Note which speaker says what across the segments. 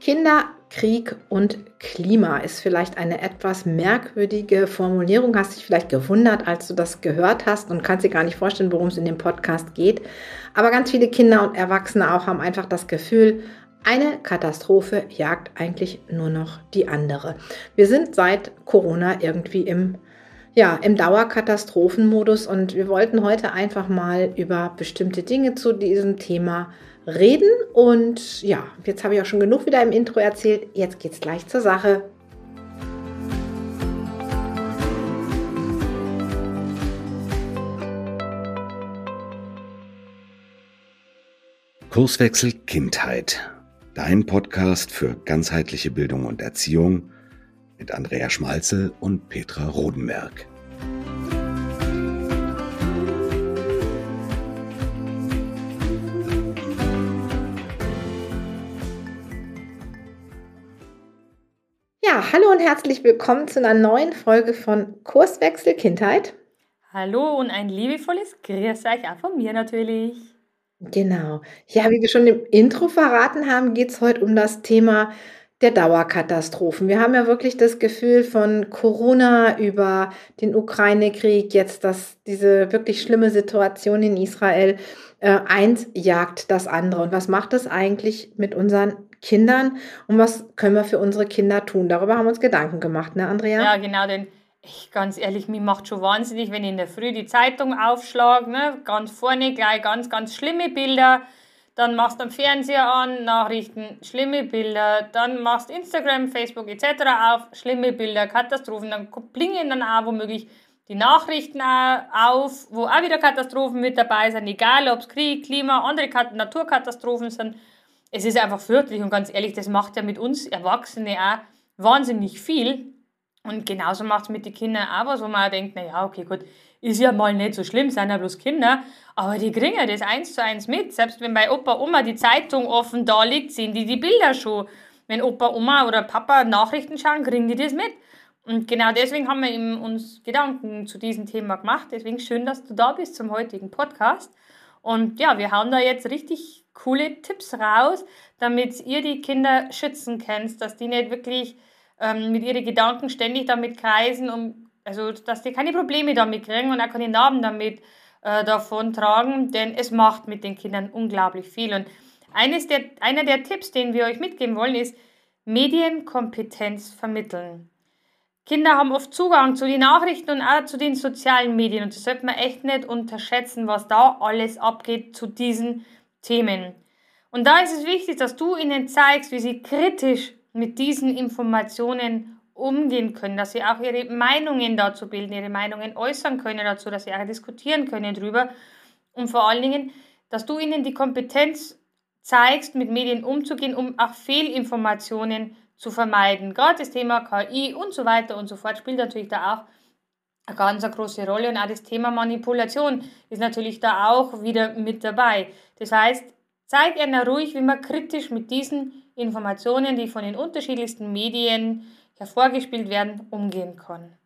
Speaker 1: Kinder, Krieg und Klima ist vielleicht eine etwas merkwürdige Formulierung. Hast dich vielleicht gewundert, als du das gehört hast und kannst dir gar nicht vorstellen, worum es in dem Podcast geht. Aber ganz viele Kinder und Erwachsene auch haben einfach das Gefühl, eine Katastrophe jagt eigentlich nur noch die andere. Wir sind seit Corona irgendwie im ja, im Dauerkatastrophenmodus und wir wollten heute einfach mal über bestimmte Dinge zu diesem Thema reden. Und ja, jetzt habe ich auch schon genug wieder im Intro erzählt. Jetzt geht es gleich zur Sache.
Speaker 2: Kurswechsel Kindheit. Dein Podcast für ganzheitliche Bildung und Erziehung mit Andrea Schmalzel und Petra Rodenberg.
Speaker 1: Ja, hallo und herzlich willkommen zu einer neuen Folge von Kurswechsel Kindheit.
Speaker 3: Hallo und ein liebevolles Grüß euch auch von mir natürlich.
Speaker 1: Genau. Ja, wie wir schon im Intro verraten haben, geht es heute um das Thema der Dauerkatastrophen. Wir haben ja wirklich das Gefühl von Corona über den Ukraine-Krieg, jetzt dass diese wirklich schlimme Situation in Israel, äh, eins jagt das andere. Und was macht das eigentlich mit unseren Kindern und was können wir für unsere Kinder tun? Darüber haben wir uns Gedanken gemacht, ne, Andrea?
Speaker 3: Ja, genau, denn ich, ganz ehrlich, mir macht schon wahnsinnig, wenn ich in der Früh die Zeitung aufschlage, ne, ganz vorne gleich ganz, ganz schlimme Bilder. Dann machst du am Fernseher an, Nachrichten, schlimme Bilder. Dann machst Instagram, Facebook etc. auf, schlimme Bilder, Katastrophen. Dann blinken dann auch womöglich die Nachrichten auf, wo auch wieder Katastrophen mit dabei sind, egal ob es Krieg, Klima, andere Naturkatastrophen sind es ist einfach fürchterlich und ganz ehrlich, das macht ja mit uns Erwachsene auch wahnsinnig viel. Und genauso macht es mit den Kindern auch was, wo man auch denkt, naja, okay, gut, ist ja mal nicht so schlimm, sind ja bloß Kinder, aber die kriegen ja das eins zu eins mit. Selbst wenn bei Opa, Oma die Zeitung offen da liegt, sehen die die Bilder schon. Wenn Opa, Oma oder Papa Nachrichten schauen, kriegen die das mit. Und genau deswegen haben wir uns Gedanken zu diesem Thema gemacht. Deswegen schön, dass du da bist zum heutigen Podcast. Und ja, wir haben da jetzt richtig coole Tipps raus, damit ihr die Kinder schützen könnt, dass die nicht wirklich ähm, mit ihren Gedanken ständig damit kreisen, um, also dass die keine Probleme damit kriegen und auch keine Narben damit äh, davon tragen, denn es macht mit den Kindern unglaublich viel. Und eines der, einer der Tipps, den wir euch mitgeben wollen, ist Medienkompetenz vermitteln. Kinder haben oft Zugang zu den Nachrichten und auch zu den sozialen Medien und das sollte man echt nicht unterschätzen, was da alles abgeht zu diesen Themen. Und da ist es wichtig, dass du ihnen zeigst, wie sie kritisch mit diesen Informationen umgehen können, dass sie auch ihre Meinungen dazu bilden, ihre Meinungen äußern können dazu, dass sie auch diskutieren können drüber und vor allen Dingen, dass du ihnen die Kompetenz zeigst, mit Medien umzugehen, um auch Fehlinformationen zu vermeiden. Gerade das Thema KI und so weiter und so fort spielt natürlich da auch eine ganz große Rolle und auch das Thema Manipulation ist natürlich da auch wieder mit dabei. Das heißt, zeig einer ruhig, wie man kritisch mit diesen Informationen, die von den unterschiedlichsten Medien hervorgespielt werden, umgehen kann.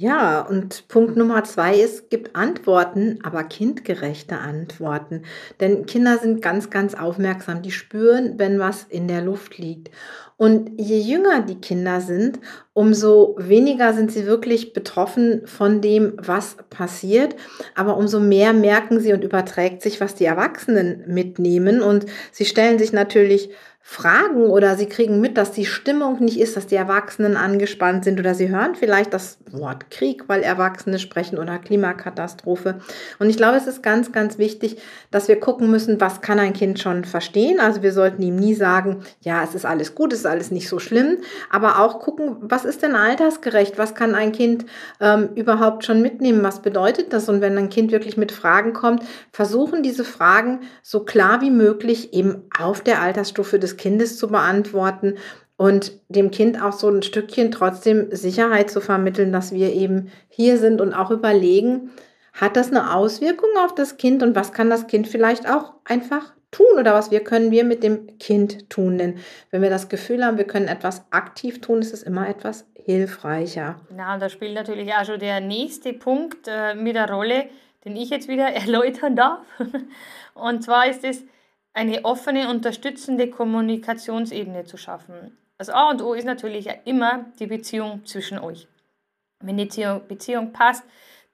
Speaker 1: Ja, und Punkt Nummer zwei ist, gibt Antworten, aber kindgerechte Antworten. Denn Kinder sind ganz, ganz aufmerksam. Die spüren, wenn was in der Luft liegt. Und je jünger die Kinder sind, umso weniger sind sie wirklich betroffen von dem, was passiert. Aber umso mehr merken sie und überträgt sich, was die Erwachsenen mitnehmen. Und sie stellen sich natürlich fragen oder sie kriegen mit, dass die Stimmung nicht ist, dass die Erwachsenen angespannt sind oder sie hören vielleicht das Wort Krieg, weil Erwachsene sprechen oder Klimakatastrophe. Und ich glaube, es ist ganz, ganz wichtig, dass wir gucken müssen, was kann ein Kind schon verstehen. Also wir sollten ihm nie sagen, ja, es ist alles gut, es ist alles nicht so schlimm, aber auch gucken, was ist denn altersgerecht, was kann ein Kind ähm, überhaupt schon mitnehmen, was bedeutet das? Und wenn ein Kind wirklich mit Fragen kommt, versuchen diese Fragen so klar wie möglich eben auf der Altersstufe des Kindes zu beantworten und dem Kind auch so ein Stückchen trotzdem Sicherheit zu vermitteln, dass wir eben hier sind und auch überlegen, hat das eine Auswirkung auf das Kind und was kann das Kind vielleicht auch einfach tun oder was wir können wir mit dem Kind tun? Denn wenn wir das Gefühl haben, wir können etwas aktiv tun, ist es immer etwas hilfreicher.
Speaker 3: Na, und da spielt natürlich auch schon der nächste Punkt äh, mit der Rolle, den ich jetzt wieder erläutern darf. Und zwar ist es, eine offene, unterstützende Kommunikationsebene zu schaffen. Das A und O ist natürlich immer die Beziehung zwischen euch. Wenn die Beziehung passt,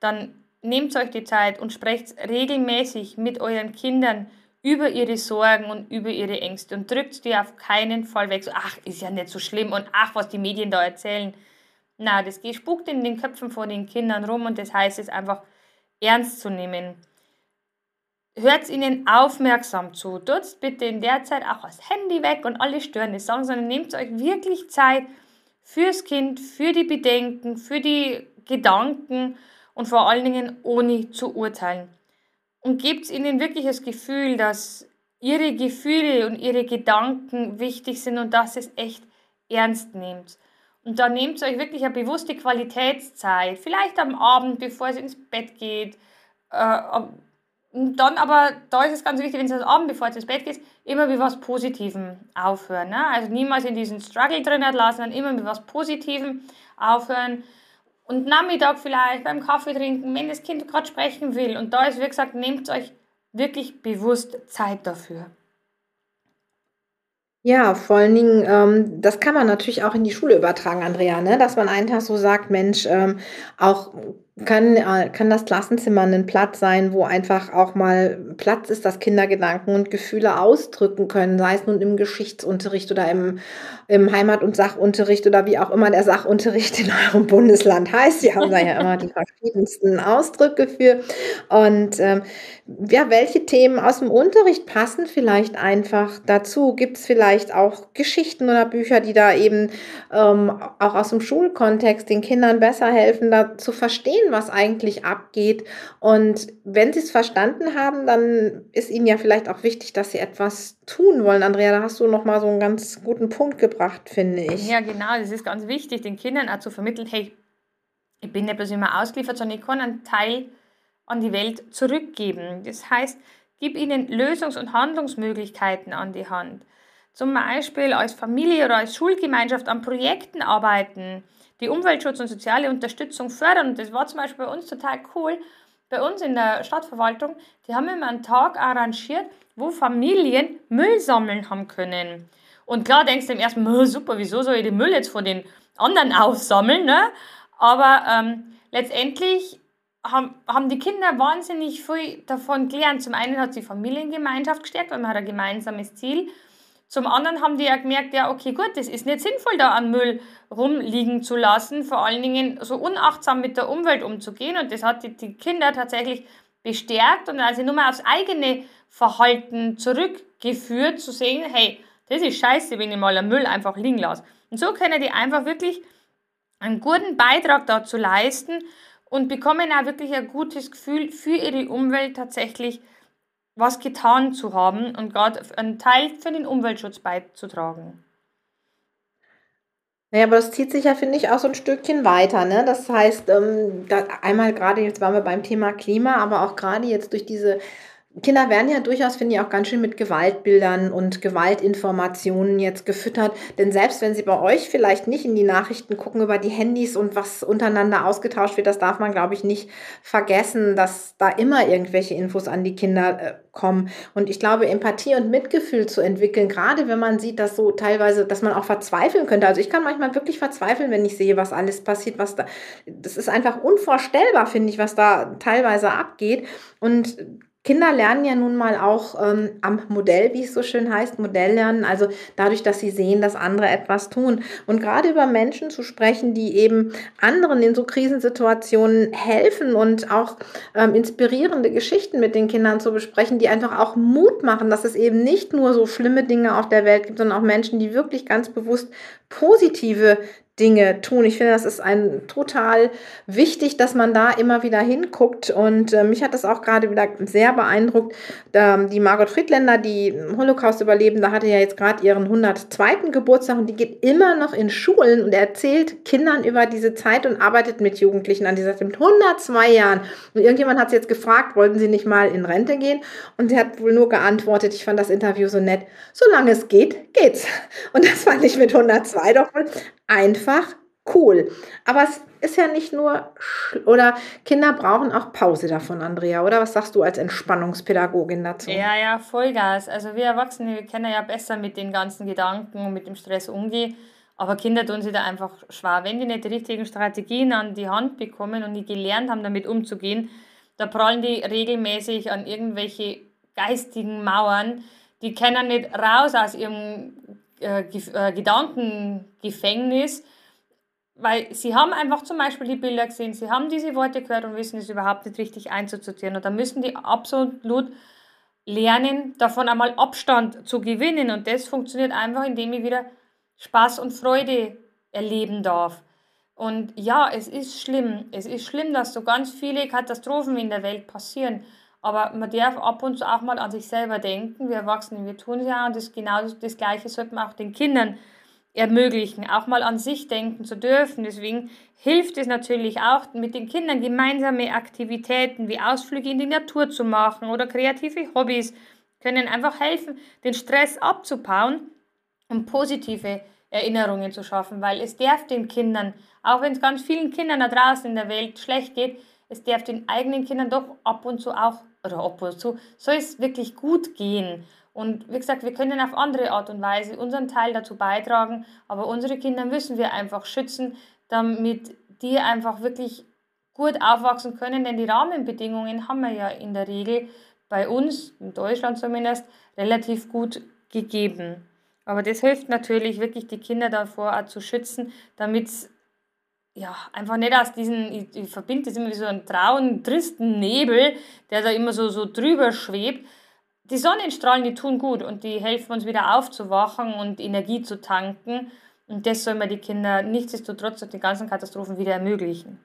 Speaker 3: dann nehmt euch die Zeit und sprecht regelmäßig mit euren Kindern über ihre Sorgen und über ihre Ängste und drückt die auf keinen Fall weg. So, ach, ist ja nicht so schlimm und ach, was die Medien da erzählen. Na, das spuckt in den Köpfen von den Kindern rum und das heißt es einfach ernst zu nehmen. Hört ihnen aufmerksam zu. Tut's bitte in der Zeit auch das Handy weg und alle störende Sachen, sondern nehmt euch wirklich Zeit fürs Kind, für die Bedenken, für die Gedanken und vor allen Dingen ohne zu urteilen und gebt ihnen wirklich das Gefühl, dass ihre Gefühle und ihre Gedanken wichtig sind und dass es echt ernst nehmt. Und dann nehmt euch wirklich eine bewusste Qualitätszeit, vielleicht am Abend, bevor es ins Bett geht. Äh, und dann aber, da ist es ganz wichtig, wenn es am Abend, bevor es ins Bett geht, immer mit was Positivem aufhören. Ne? Also niemals in diesen Struggle drin lassen, sondern immer mit was Positivem aufhören und Nachmittag vielleicht beim Kaffee trinken, wenn das Kind gerade sprechen will. Und da ist, wie gesagt, nehmt euch wirklich bewusst Zeit dafür.
Speaker 1: Ja, vor allen Dingen, ähm, das kann man natürlich auch in die Schule übertragen, Andrea, ne? dass man einen Tag so sagt, Mensch, ähm, auch kann, äh, kann das Klassenzimmer ein Platz sein, wo einfach auch mal Platz ist, dass Kinder Gedanken und Gefühle ausdrücken können, sei es nun im Geschichtsunterricht oder im, im Heimat- und Sachunterricht oder wie auch immer der Sachunterricht in eurem Bundesland heißt. Wir haben da ja immer die verschiedensten Ausdrücke für. Und ähm, ja, welche Themen aus dem Unterricht passen vielleicht einfach dazu? Gibt es vielleicht auch Geschichten oder Bücher, die da eben ähm, auch aus dem Schulkontext den Kindern besser helfen, da zu verstehen, verstehen, was eigentlich abgeht. Und wenn sie es verstanden haben, dann ist ihnen ja vielleicht auch wichtig, dass sie etwas tun wollen. Andrea, da hast du noch mal so einen ganz guten Punkt gebracht, finde ich.
Speaker 3: Ja, genau. Das ist ganz wichtig, den Kindern auch zu vermitteln, hey, ich bin nicht bloß immer ausgeliefert, sondern ich kann einen Teil an die Welt zurückgeben. Das heißt, gib ihnen Lösungs- und Handlungsmöglichkeiten an die Hand. Zum Beispiel als Familie oder als Schulgemeinschaft an Projekten arbeiten, die Umweltschutz und soziale Unterstützung fördern. Und das war zum Beispiel bei uns total cool. Bei uns in der Stadtverwaltung, die haben immer einen Tag arrangiert, wo Familien Müll sammeln haben können. Und klar denkst du im ersten Mal, super, wieso soll ich den Müll jetzt von den anderen aufsammeln? Ne? Aber ähm, letztendlich haben, haben die Kinder wahnsinnig viel davon gelernt. Zum einen hat die Familiengemeinschaft gestärkt, weil man hat ein gemeinsames Ziel. Zum anderen haben die ja gemerkt, ja, okay, gut, das ist nicht sinnvoll, da an Müll rumliegen zu lassen, vor allen Dingen so unachtsam mit der Umwelt umzugehen. Und das hat die, die Kinder tatsächlich bestärkt und also nur mal aufs eigene Verhalten zurückgeführt, zu sehen, hey, das ist scheiße, wenn ich mal einen Müll einfach liegen lasse. Und so können die einfach wirklich einen guten Beitrag dazu leisten und bekommen auch wirklich ein gutes Gefühl für ihre Umwelt tatsächlich was getan zu haben und gerade einen Teil für den Umweltschutz beizutragen.
Speaker 1: Naja, aber das zieht sich ja, finde ich, auch so ein Stückchen weiter. Ne? Das heißt, ähm, einmal gerade, jetzt waren wir beim Thema Klima, aber auch gerade jetzt durch diese Kinder werden ja durchaus, finde ich, auch ganz schön mit Gewaltbildern und Gewaltinformationen jetzt gefüttert. Denn selbst wenn sie bei euch vielleicht nicht in die Nachrichten gucken über die Handys und was untereinander ausgetauscht wird, das darf man, glaube ich, nicht vergessen, dass da immer irgendwelche Infos an die Kinder äh, kommen. Und ich glaube, Empathie und Mitgefühl zu entwickeln, gerade wenn man sieht, dass so teilweise, dass man auch verzweifeln könnte. Also ich kann manchmal wirklich verzweifeln, wenn ich sehe, was alles passiert, was da, das ist einfach unvorstellbar, finde ich, was da teilweise abgeht. Und Kinder lernen ja nun mal auch ähm, am Modell, wie es so schön heißt, Modell lernen, also dadurch, dass sie sehen, dass andere etwas tun. Und gerade über Menschen zu sprechen, die eben anderen in so Krisensituationen helfen und auch ähm, inspirierende Geschichten mit den Kindern zu besprechen, die einfach auch Mut machen, dass es eben nicht nur so schlimme Dinge auf der Welt gibt, sondern auch Menschen, die wirklich ganz bewusst positive Dinge tun. Ich finde, das ist ein total wichtig, dass man da immer wieder hinguckt. Und äh, mich hat das auch gerade wieder sehr beeindruckt. Ähm, die Margot Friedländer, die Holocaust-Überlebende, hatte ja jetzt gerade ihren 102. Geburtstag und die geht immer noch in Schulen und erzählt Kindern über diese Zeit und arbeitet mit Jugendlichen an dieser Zeit mit 102 Jahren. Und irgendjemand hat sie jetzt gefragt, wollten sie nicht mal in Rente gehen? Und sie hat wohl nur geantwortet, ich fand das Interview so nett, solange es geht, geht's. Und das fand ich mit 102 doch wohl einfach cool. Aber es ist ja nicht nur, oder Kinder brauchen auch Pause davon, Andrea, oder? Was sagst du als Entspannungspädagogin dazu?
Speaker 3: Ja, ja, Vollgas. Also wir Erwachsene, wir können ja besser mit den ganzen Gedanken und mit dem Stress umgehen. Aber Kinder tun sich da einfach schwer. Wenn die nicht die richtigen Strategien an die Hand bekommen und die gelernt haben, damit umzugehen, da prallen die regelmäßig an irgendwelche geistigen Mauern. Die können nicht raus aus ihrem äh, äh, Gedankengefängnis, weil sie haben einfach zum Beispiel die Bilder gesehen, sie haben diese Worte gehört und wissen es überhaupt nicht richtig einzusortieren. Und da müssen die absolut lernen, davon einmal Abstand zu gewinnen. Und das funktioniert einfach, indem ich wieder Spaß und Freude erleben darf. Und ja, es ist schlimm. Es ist schlimm, dass so ganz viele Katastrophen in der Welt passieren. Aber man darf ab und zu auch mal an sich selber denken. Wir Erwachsene, wir tun es ja und das genau das Gleiche sollte man auch den Kindern ermöglichen, auch mal an sich denken zu dürfen. Deswegen hilft es natürlich auch, mit den Kindern gemeinsame Aktivitäten wie Ausflüge in die Natur zu machen oder kreative Hobbys können einfach helfen, den Stress abzubauen und positive Erinnerungen zu schaffen, weil es darf den Kindern, auch wenn es ganz vielen Kindern da draußen in der Welt schlecht geht, es darf den eigenen Kindern doch ab und zu auch, oder ab und zu, soll es wirklich gut gehen. Und wie gesagt, wir können auf andere Art und Weise unseren Teil dazu beitragen, aber unsere Kinder müssen wir einfach schützen, damit die einfach wirklich gut aufwachsen können, denn die Rahmenbedingungen haben wir ja in der Regel bei uns, in Deutschland zumindest, relativ gut gegeben. Aber das hilft natürlich wirklich, die Kinder davor auch zu schützen, damit ja, einfach nicht aus diesen, ich, ich verbinde das immer wie so einen trauen, tristen Nebel, der da immer so, so drüber schwebt. Die Sonnenstrahlen, die tun gut und die helfen uns wieder aufzuwachen und Energie zu tanken. Und das soll man die Kinder nichtsdestotrotz durch die ganzen Katastrophen wieder ermöglichen.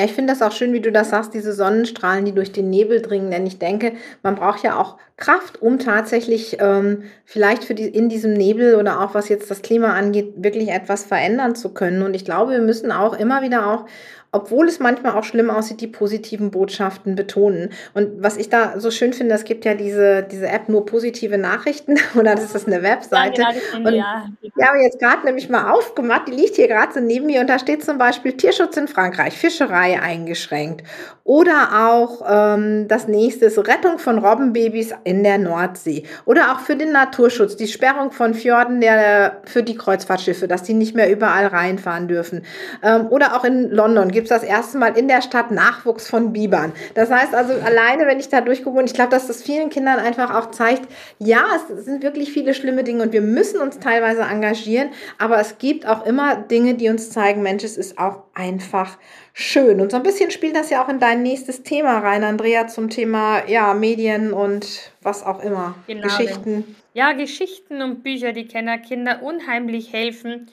Speaker 1: Ja, ich finde das auch schön, wie du das sagst, diese Sonnenstrahlen, die durch den Nebel dringen. Denn ich denke, man braucht ja auch Kraft, um tatsächlich ähm, vielleicht für die, in diesem Nebel oder auch was jetzt das Klima angeht, wirklich etwas verändern zu können. Und ich glaube, wir müssen auch immer wieder auch obwohl es manchmal auch schlimm aussieht, die positiven Botschaften betonen. Und was ich da so schön finde, es gibt ja diese, diese App nur positive Nachrichten oder das ist eine Webseite. Ja, genau, und ja. Habe ich jetzt gerade nämlich mal aufgemacht, die liegt hier gerade so neben mir und da steht zum Beispiel Tierschutz in Frankreich, Fischerei eingeschränkt. Oder auch ähm, das nächste ist Rettung von Robbenbabys in der Nordsee. Oder auch für den Naturschutz, die Sperrung von Fjorden der, für die Kreuzfahrtschiffe, dass die nicht mehr überall reinfahren dürfen. Ähm, oder auch in London gibt es das erste Mal in der Stadt Nachwuchs von Bibern. Das heißt also, alleine, wenn ich da durchgucke, und ich glaube, dass das vielen Kindern einfach auch zeigt, ja, es sind wirklich viele schlimme Dinge und wir müssen uns teilweise engagieren, aber es gibt auch immer Dinge, die uns zeigen, Mensch, es ist auch einfach schön. Und so ein bisschen spielt das ja auch in dein nächstes Thema rein, Andrea, zum Thema ja, Medien und was auch immer. Genau. Geschichten.
Speaker 3: Ja, Geschichten und Bücher, die Kenner Kinder unheimlich helfen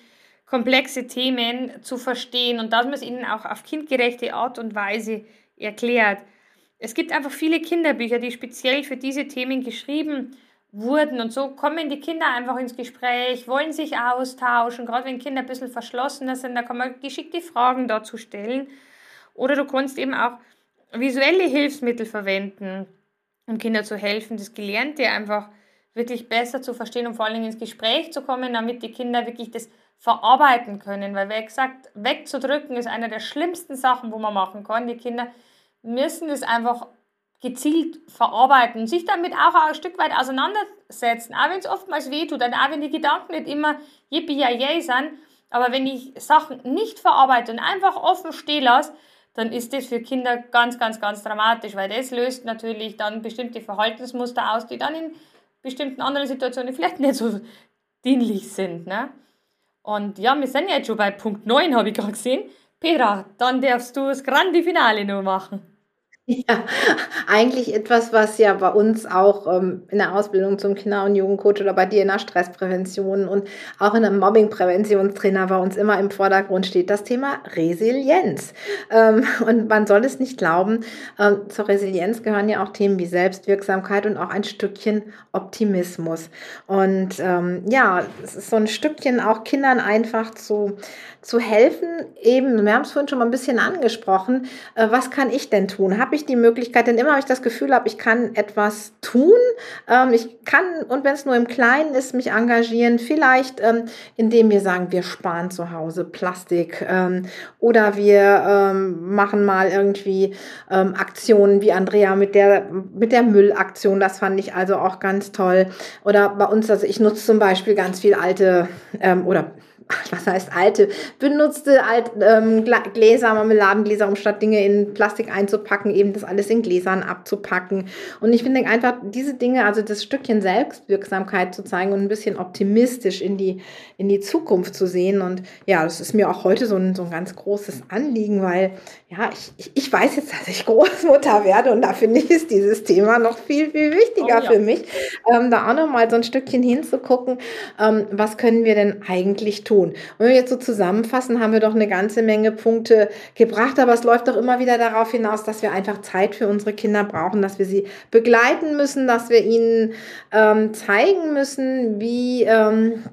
Speaker 3: komplexe Themen zu verstehen und dass man es ihnen auch auf kindgerechte Art und Weise erklärt. Es gibt einfach viele Kinderbücher, die speziell für diese Themen geschrieben wurden und so kommen die Kinder einfach ins Gespräch, wollen sich austauschen. Gerade wenn Kinder ein bisschen verschlossener sind, da kann man geschickte Fragen dazu stellen. Oder du kannst eben auch visuelle Hilfsmittel verwenden, um Kindern zu helfen, das Gelernte einfach wirklich besser zu verstehen und vor allem ins Gespräch zu kommen, damit die Kinder wirklich das verarbeiten können. Weil, wie gesagt, wegzudrücken ist eine der schlimmsten Sachen, wo man machen kann. Die Kinder müssen das einfach gezielt verarbeiten und sich damit auch ein Stück weit auseinandersetzen. Auch wenn es oftmals wehtut und auch wenn die Gedanken nicht immer yippie yay sind. Aber wenn ich Sachen nicht verarbeite und einfach offen stehen lasse, dann ist das für Kinder ganz, ganz, ganz dramatisch, weil das löst natürlich dann bestimmte Verhaltensmuster aus, die dann in bestimmten anderen Situationen vielleicht nicht so dienlich sind. Ne? Und ja, wir sind jetzt schon bei Punkt 9, habe ich gerade gesehen. Petra, dann darfst du das grande Finale nur machen.
Speaker 1: Ja, eigentlich etwas, was ja bei uns auch ähm, in der Ausbildung zum Kinder- und Jugendcoach oder bei dir in der Stressprävention und auch in einem Mobbing-Präventionstrainer bei uns immer im Vordergrund steht, das Thema Resilienz. Ähm, und man soll es nicht glauben, ähm, zur Resilienz gehören ja auch Themen wie Selbstwirksamkeit und auch ein Stückchen Optimismus. Und ähm, ja, es ist so ein Stückchen auch Kindern einfach zu, zu helfen. Eben, wir haben es vorhin schon mal ein bisschen angesprochen, äh, was kann ich denn tun? Habe die Möglichkeit, denn immer habe ich das Gefühl habe, ich kann etwas tun. Ähm, ich kann, und wenn es nur im Kleinen ist, mich engagieren. Vielleicht, ähm, indem wir sagen, wir sparen zu Hause Plastik ähm, oder wir ähm, machen mal irgendwie ähm, Aktionen wie Andrea mit der, mit der Müllaktion. Das fand ich also auch ganz toll. Oder bei uns, also ich nutze zum Beispiel ganz viel alte ähm, oder was heißt alte, benutzte alt, ähm, Gläser, Marmeladengläser, um statt Dinge in Plastik einzupacken, eben das alles in Gläsern abzupacken. Und ich finde einfach diese Dinge, also das Stückchen Selbstwirksamkeit zu zeigen und ein bisschen optimistisch in die, in die Zukunft zu sehen. Und ja, das ist mir auch heute so ein, so ein ganz großes Anliegen, weil ja, ich, ich, ich weiß jetzt, dass ich Großmutter werde und da finde ich, ist dieses Thema noch viel, viel wichtiger oh, ja. für mich, ähm, da auch noch mal so ein Stückchen hinzugucken, ähm, was können wir denn eigentlich tun? Tun. Und wenn wir jetzt so zusammenfassen, haben wir doch eine ganze Menge Punkte gebracht, aber es läuft doch immer wieder darauf hinaus, dass wir einfach Zeit für unsere Kinder brauchen, dass wir sie begleiten müssen, dass wir ihnen ähm, zeigen müssen, wie ähm,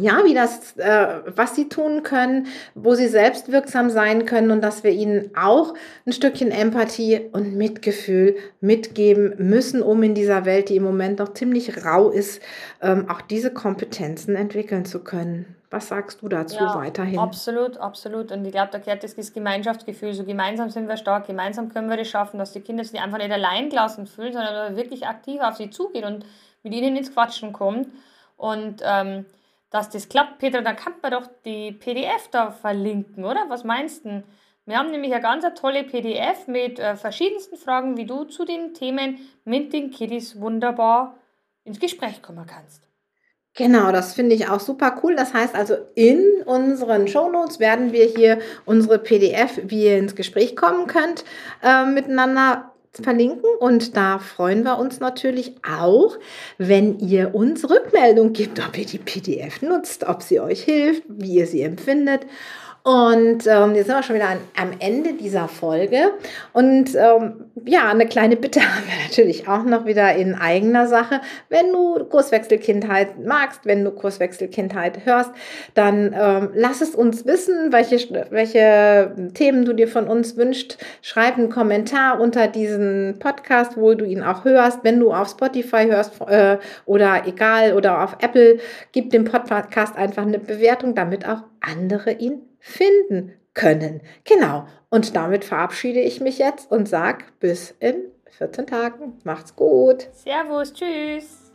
Speaker 1: ja, wie das, äh, was sie tun können, wo sie selbst wirksam sein können und dass wir ihnen auch ein Stückchen Empathie und Mitgefühl mitgeben müssen, um in dieser Welt, die im Moment noch ziemlich rau ist, ähm, auch diese Kompetenzen entwickeln zu können. Was sagst du dazu ja, weiterhin?
Speaker 3: Absolut, absolut. Und ich glaube, da gehört das, das Gemeinschaftsgefühl. So gemeinsam sind wir stark, gemeinsam können wir das schaffen, dass die Kinder sich einfach nicht allein gelassen fühlen, sondern wirklich aktiv auf sie zugeht und mit ihnen ins Quatschen kommt. Und ähm, dass das klappt, Peter, da kann man doch die PDF da verlinken, oder? Was meinst du? Wir haben nämlich eine ganz tolle PDF mit äh, verschiedensten Fragen, wie du zu den Themen mit den Kiddies wunderbar ins Gespräch kommen kannst.
Speaker 1: Genau, das finde ich auch super cool. Das heißt also, in unseren Shownotes werden wir hier unsere PDF, wie ihr ins Gespräch kommen könnt, äh, miteinander verlinken und da freuen wir uns natürlich auch, wenn ihr uns Rückmeldung gibt, ob ihr die PDF nutzt, ob sie euch hilft, wie ihr sie empfindet und ähm, jetzt sind wir schon wieder an, am Ende dieser Folge. Und ähm, ja, eine kleine Bitte haben wir natürlich auch noch wieder in eigener Sache. Wenn du Kurswechselkindheit magst, wenn du Kurswechselkindheit hörst, dann ähm, lass es uns wissen, welche, welche Themen du dir von uns wünschst. Schreib einen Kommentar unter diesen Podcast, wo du ihn auch hörst. Wenn du auf Spotify hörst äh, oder egal oder auf Apple, gib dem Podcast einfach eine Bewertung, damit auch andere ihn finden können. Genau. Und damit verabschiede ich mich jetzt und sage bis in 14 Tagen. Macht's gut.
Speaker 3: Servus, tschüss.